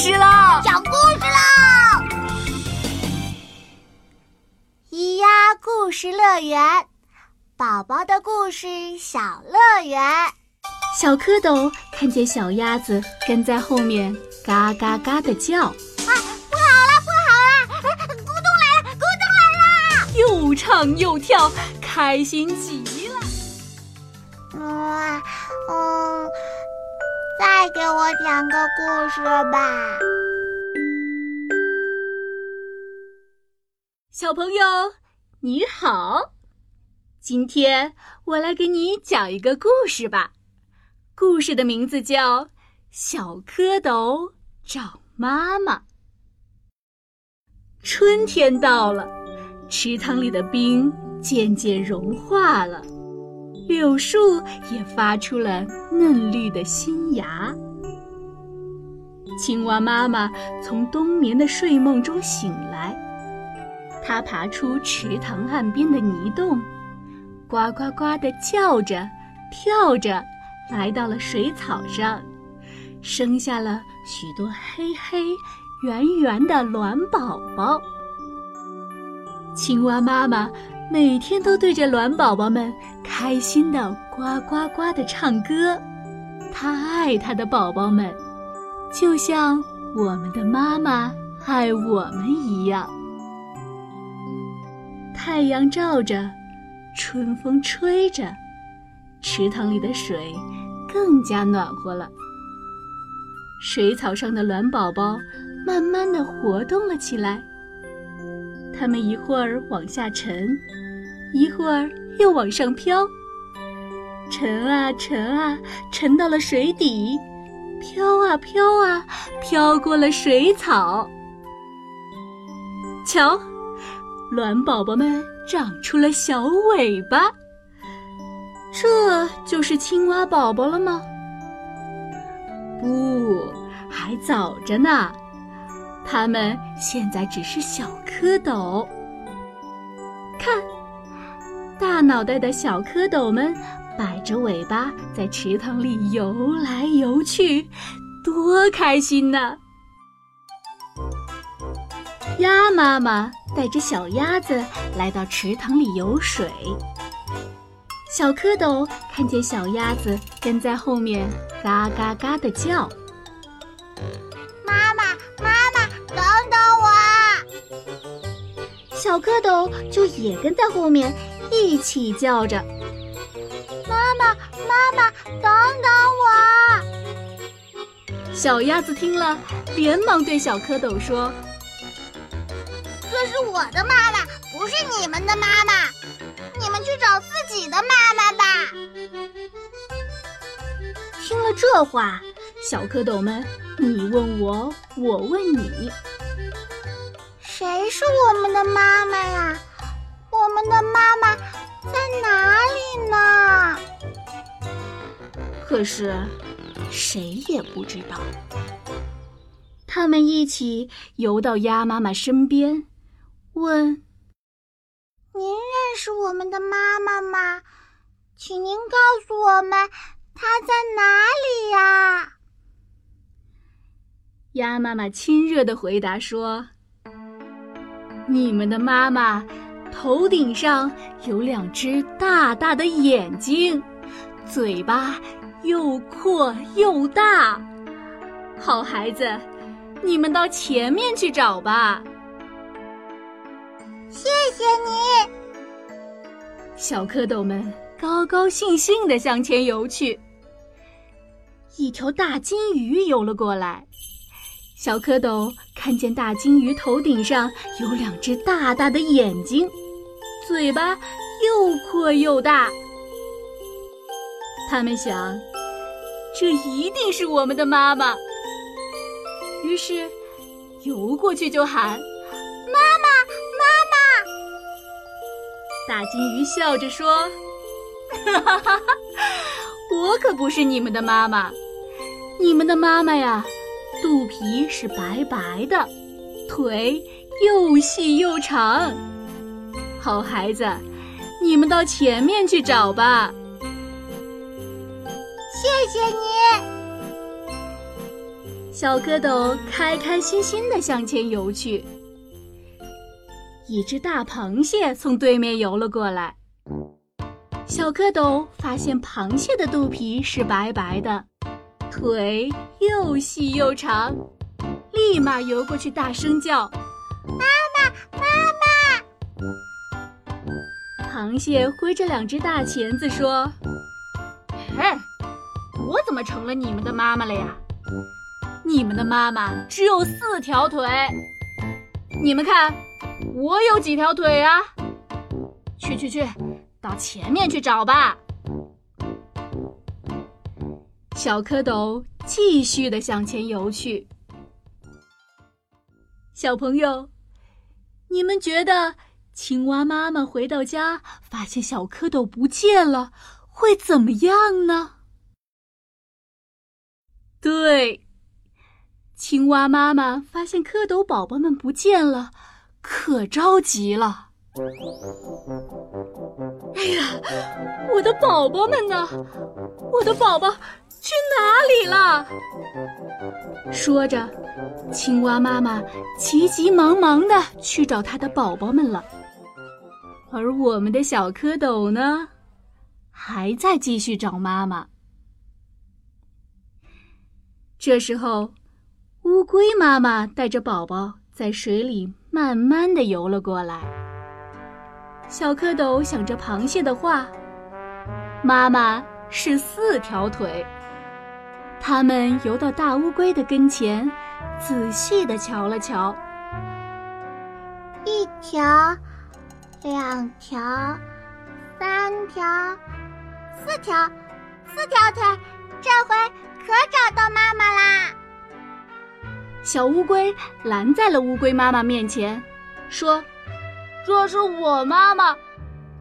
事了！讲故事啦！咿呀故事乐园，宝宝的故事小乐园。小蝌蚪看见小鸭子跟在后面，嘎嘎嘎的叫。啊，不好了，不好了！咕咚来了，咕咚来了！又唱又跳，开心极再给我讲个故事吧，小朋友你好，今天我来给你讲一个故事吧。故事的名字叫《小蝌蚪找妈妈》。春天到了，池塘里的冰渐渐融化了。柳树也发出了嫩绿的新芽。青蛙妈妈从冬眠的睡梦中醒来，它爬出池塘岸边的泥洞，呱呱呱地叫着，跳着，来到了水草上，生下了许多黑黑、圆圆的卵宝宝。青蛙妈妈。每天都对着卵宝宝们开心的呱呱呱的唱歌，他爱他的宝宝们，就像我们的妈妈爱我们一样。太阳照着，春风吹着，池塘里的水更加暖和了。水草上的卵宝宝慢慢的活动了起来，它们一会儿往下沉。一会儿又往上飘，沉啊沉啊，沉到了水底，飘啊飘啊，飘过了水草。瞧，卵宝宝们长出了小尾巴，这就是青蛙宝宝了吗？不，还早着呢，它们现在只是小蝌蚪。看。大脑袋的小蝌蚪们摆着尾巴在池塘里游来游去，多开心呐！鸭妈妈带着小鸭子来到池塘里游水，小蝌蚪看见小鸭子跟在后面，嘎嘎嘎的叫：“妈妈，妈妈，等等我！”小蝌蚪就也跟在后面。一起叫着：“妈妈，妈妈，等等我！”小鸭子听了，连忙对小蝌蚪说：“这是我的妈妈，不是你们的妈妈，你们去找自己的妈妈吧。”听了这话，小蝌蚪们你问我，我问你，谁是我们的妈妈呀？我们的妈妈在哪里呢？可是谁也不知道。他们一起游到鸭妈妈身边，问：“您认识我们的妈妈吗？请您告诉我们她在哪里呀？”鸭妈妈亲热的回答说：“你们的妈妈。”头顶上有两只大大的眼睛，嘴巴又阔又大。好孩子，你们到前面去找吧。谢谢你，小蝌蚪们高高兴兴地向前游去。一条大金鱼游了过来，小蝌蚪看见大金鱼头顶上有两只大大的眼睛。嘴巴又阔又大，他们想，这一定是我们的妈妈。于是，游过去就喊：“妈妈，妈妈！”大金鱼笑着说：“哈哈哈哈，我可不是你们的妈妈。你们的妈妈呀，肚皮是白白的，腿又细又长。”好孩子，你们到前面去找吧。谢谢你。小蝌蚪开开心心的向前游去。一只大螃蟹从对面游了过来。小蝌蚪发现螃蟹的肚皮是白白的，腿又细又长，立马游过去，大声叫：“妈妈，妈妈！”螃蟹挥着两只大钳子说：“嘿，我怎么成了你们的妈妈了呀？”你们的妈妈只有四条腿，你们看，我有几条腿啊？去去去，到前面去找吧。小蝌蚪继续的向前游去。小朋友，你们觉得青蛙妈妈回到家发现小蝌蚪不见了，会怎么样呢？对。青蛙妈妈发现蝌蚪宝宝们不见了，可着急了。哎呀，我的宝宝们呢？我的宝宝去哪里了？说着，青蛙妈妈急急忙忙的去找它的宝宝们了。而我们的小蝌蚪呢，还在继续找妈妈。这时候。乌龟妈妈带着宝宝在水里慢慢的游了过来。小蝌蚪想着螃蟹的话：“妈妈是四条腿。”他们游到大乌龟的跟前，仔细的瞧了瞧。一条，两条，三条，四条，四条腿，这回可找到妈妈啦！小乌龟拦在了乌龟妈妈面前，说：“这是我妈妈，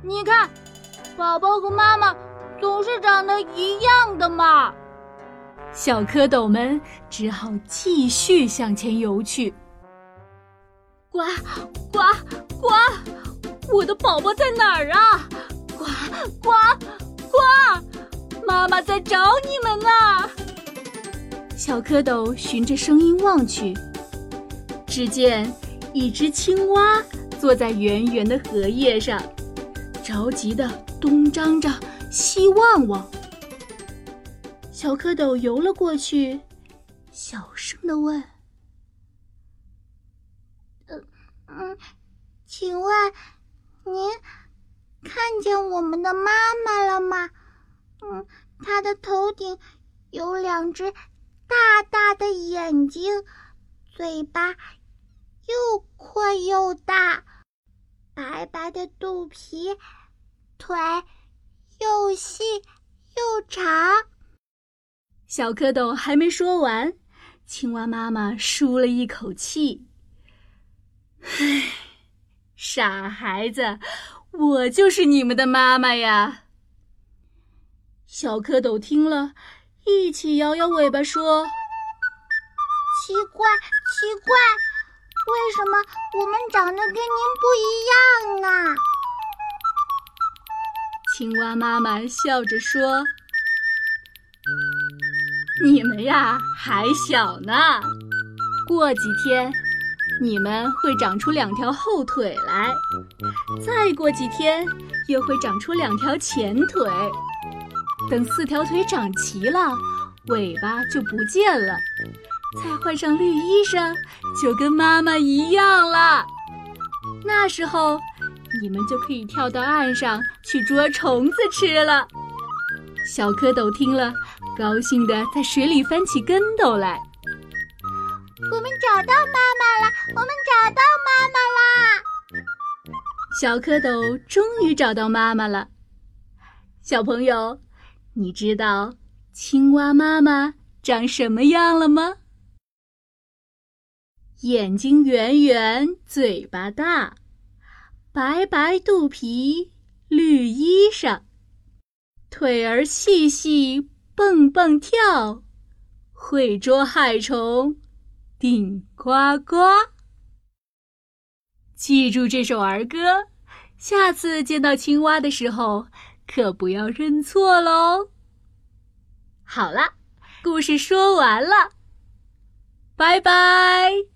你看，宝宝和妈妈总是长得一样的嘛。”小蝌蚪们只好继续向前游去。呱呱呱！我的宝宝在哪儿啊？呱呱呱！妈妈在找你们呢。小蝌蚪循着声音望去，只见一只青蛙坐在圆圆的荷叶上，着急的东张张，西望望。小蝌蚪游了过去，小声的问：“嗯嗯，请问您看见我们的妈妈了吗？嗯，她的头顶有两只。”大大的眼睛，嘴巴又阔又大，白白的肚皮，腿又细又长。小蝌蚪还没说完，青蛙妈妈舒了一口气：“唉，傻孩子，我就是你们的妈妈呀。”小蝌蚪听了。一起摇摇尾巴说：“奇怪，奇怪，为什么我们长得跟您不一样啊？”青蛙妈妈笑着说：“你们呀还小呢，过几天你们会长出两条后腿来，再过几天又会长出两条前腿。”等四条腿长齐了，尾巴就不见了，再换上绿衣裳，就跟妈妈一样了。那时候，你们就可以跳到岸上去捉虫子吃了。小蝌蚪听了，高兴的在水里翻起跟斗来。我们找到妈妈了！我们找到妈妈啦！小蝌蚪终于找到妈妈了，小朋友。你知道青蛙妈妈长什么样了吗？眼睛圆圆，嘴巴大，白白肚皮，绿衣裳，腿儿细细，蹦蹦跳，会捉害虫，顶呱呱。记住这首儿歌，下次见到青蛙的时候。可不要认错喽！好了，故事说完了。拜拜。